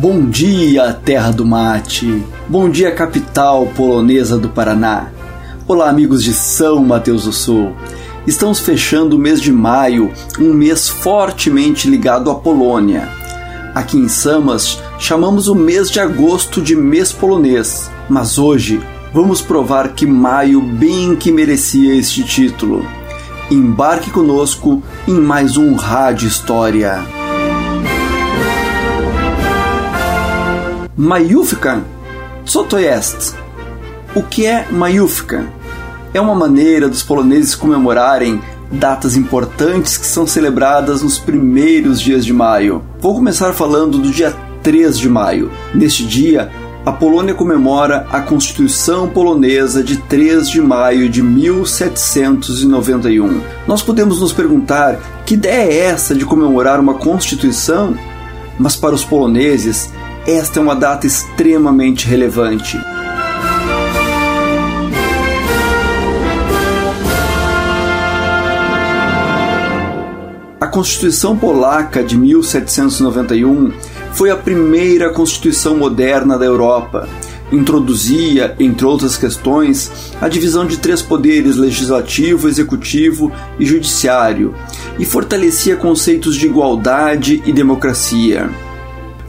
Bom dia, terra do mate. Bom dia, capital polonesa do Paraná. Olá, amigos de São Mateus do Sul. Estamos fechando o mês de maio, um mês fortemente ligado à Polônia. Aqui em Samas, chamamos o mês de agosto de mês polonês, mas hoje vamos provar que maio bem que merecia este título. Embarque conosco em mais um Rádio História. Majówka? Co jest? O que é Majówka? É uma maneira dos poloneses comemorarem datas importantes que são celebradas nos primeiros dias de maio. Vou começar falando do dia 3 de maio. Neste dia, a Polônia comemora a Constituição Polonesa de 3 de maio de 1791. Nós podemos nos perguntar que ideia é essa de comemorar uma Constituição? Mas para os poloneses, esta é uma data extremamente relevante. A Constituição Polaca de 1791 foi a primeira Constituição moderna da Europa. Introduzia, entre outras questões, a divisão de três poderes legislativo, executivo e judiciário, e fortalecia conceitos de igualdade e democracia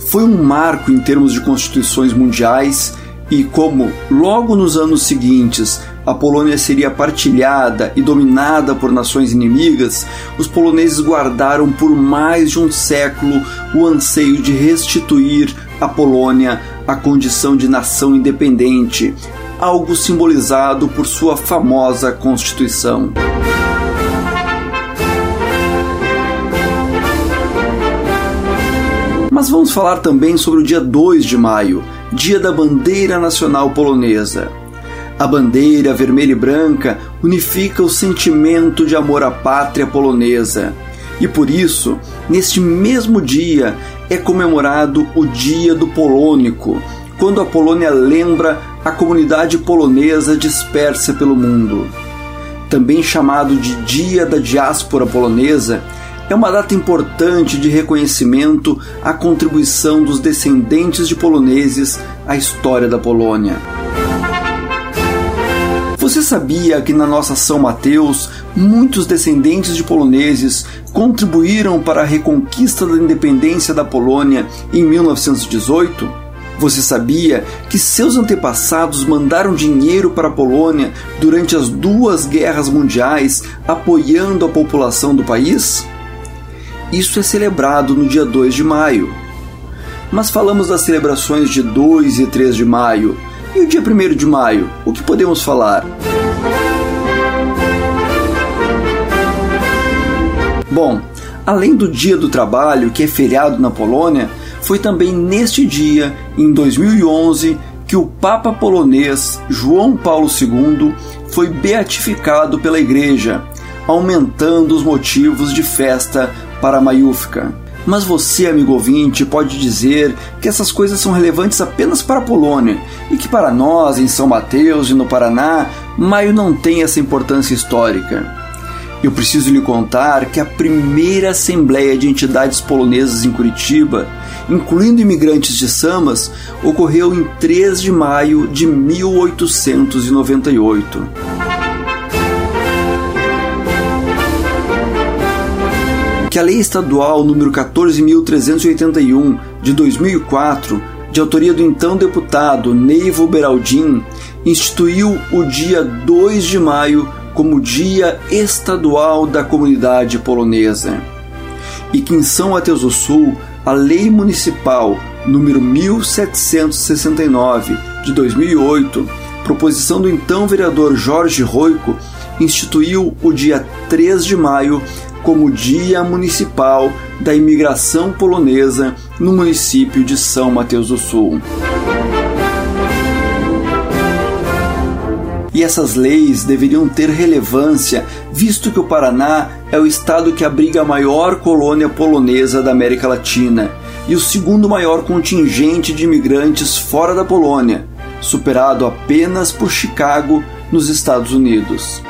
foi um marco em termos de constituições mundiais e como logo nos anos seguintes a Polônia seria partilhada e dominada por nações inimigas, os poloneses guardaram por mais de um século o anseio de restituir à Polônia a condição de nação independente, algo simbolizado por sua famosa Constituição. Vamos falar também sobre o dia 2 de maio, Dia da Bandeira Nacional Polonesa. A bandeira vermelha e branca unifica o sentimento de amor à pátria polonesa. E por isso, neste mesmo dia, é comemorado o Dia do Polônico, quando a Polônia lembra a comunidade polonesa dispersa pelo mundo. Também chamado de Dia da Diáspora Polonesa, é uma data importante de reconhecimento à contribuição dos descendentes de poloneses à história da Polônia. Você sabia que na nossa São Mateus muitos descendentes de poloneses contribuíram para a reconquista da independência da Polônia em 1918? Você sabia que seus antepassados mandaram dinheiro para a Polônia durante as duas guerras mundiais apoiando a população do país? Isso é celebrado no dia 2 de maio. Mas falamos das celebrações de 2 e 3 de maio. E o dia 1 de maio? O que podemos falar? Bom, além do Dia do Trabalho, que é feriado na Polônia, foi também neste dia, em 2011, que o Papa polonês João Paulo II foi beatificado pela Igreja, aumentando os motivos de festa para a Maiúfica. Mas você, amigo ouvinte, pode dizer que essas coisas são relevantes apenas para a Polônia e que para nós, em São Mateus e no Paraná, maio não tem essa importância histórica. Eu preciso lhe contar que a primeira Assembleia de Entidades Polonesas em Curitiba, incluindo imigrantes de Samas, ocorreu em 3 de maio de 1898. Que a Lei Estadual número 14381 de 2004, de autoria do então deputado Neivo Beraldin, instituiu o dia 2 de maio como Dia Estadual da Comunidade Polonesa. E que em São Mateus do Sul, a Lei Municipal número 1769 de 2008, proposição do então vereador Jorge Roico, instituiu o dia 3 de maio como Dia Municipal da Imigração Polonesa no município de São Mateus do Sul. E essas leis deveriam ter relevância, visto que o Paraná é o estado que abriga a maior colônia polonesa da América Latina e o segundo maior contingente de imigrantes fora da Polônia, superado apenas por Chicago, nos Estados Unidos.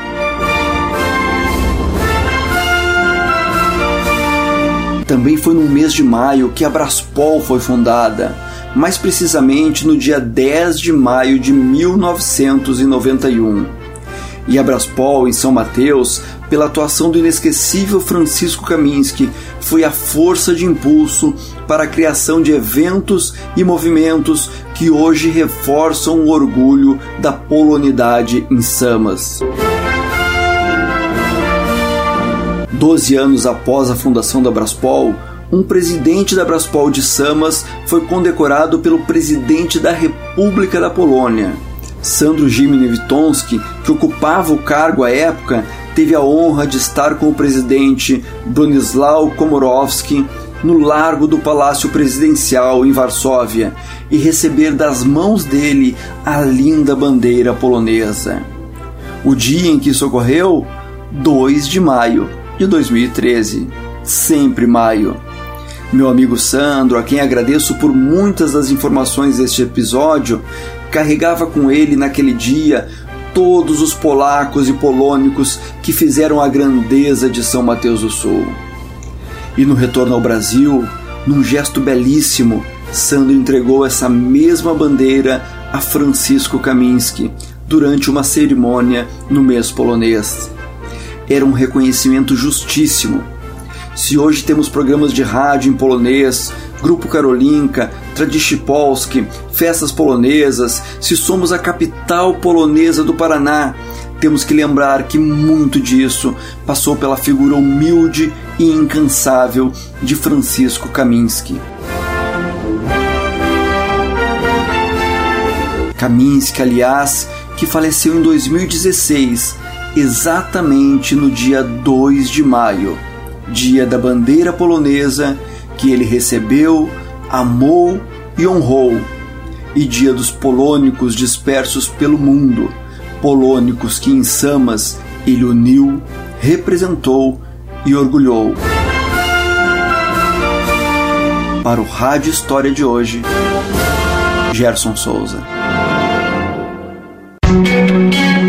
Também foi no mês de maio que a Braspol foi fundada, mais precisamente no dia 10 de maio de 1991. E a Braspol, em São Mateus, pela atuação do inesquecível Francisco Kaminski, foi a força de impulso para a criação de eventos e movimentos que hoje reforçam o orgulho da polonidade em Samas. Doze anos após a fundação da Braspol, um presidente da Braspol de Samas foi condecorado pelo presidente da República da Polônia. Sandro Witonski, que ocupava o cargo à época, teve a honra de estar com o presidente Bronisław Komorowski no largo do Palácio Presidencial em Varsóvia e receber das mãos dele a linda bandeira polonesa. O dia em que isso ocorreu? 2 de maio de 2013. Sempre maio. Meu amigo Sandro, a quem agradeço por muitas das informações deste episódio, carregava com ele naquele dia todos os polacos e polônicos que fizeram a grandeza de São Mateus do Sul. E no retorno ao Brasil, num gesto belíssimo, Sandro entregou essa mesma bandeira a Francisco Kaminski durante uma cerimônia no mês polonês era um reconhecimento justíssimo. Se hoje temos programas de rádio em polonês, Grupo Karolinka, Tradishi Polski, festas polonesas, se somos a capital polonesa do Paraná, temos que lembrar que muito disso passou pela figura humilde e incansável de Francisco Kaminski. Kaminski, aliás, que faleceu em 2016 exatamente no dia 2 de maio, dia da bandeira polonesa que ele recebeu, amou e honrou, e dia dos polônicos dispersos pelo mundo, polônicos que em Samas ele uniu, representou e orgulhou. Para o Rádio História de hoje, Gerson Souza.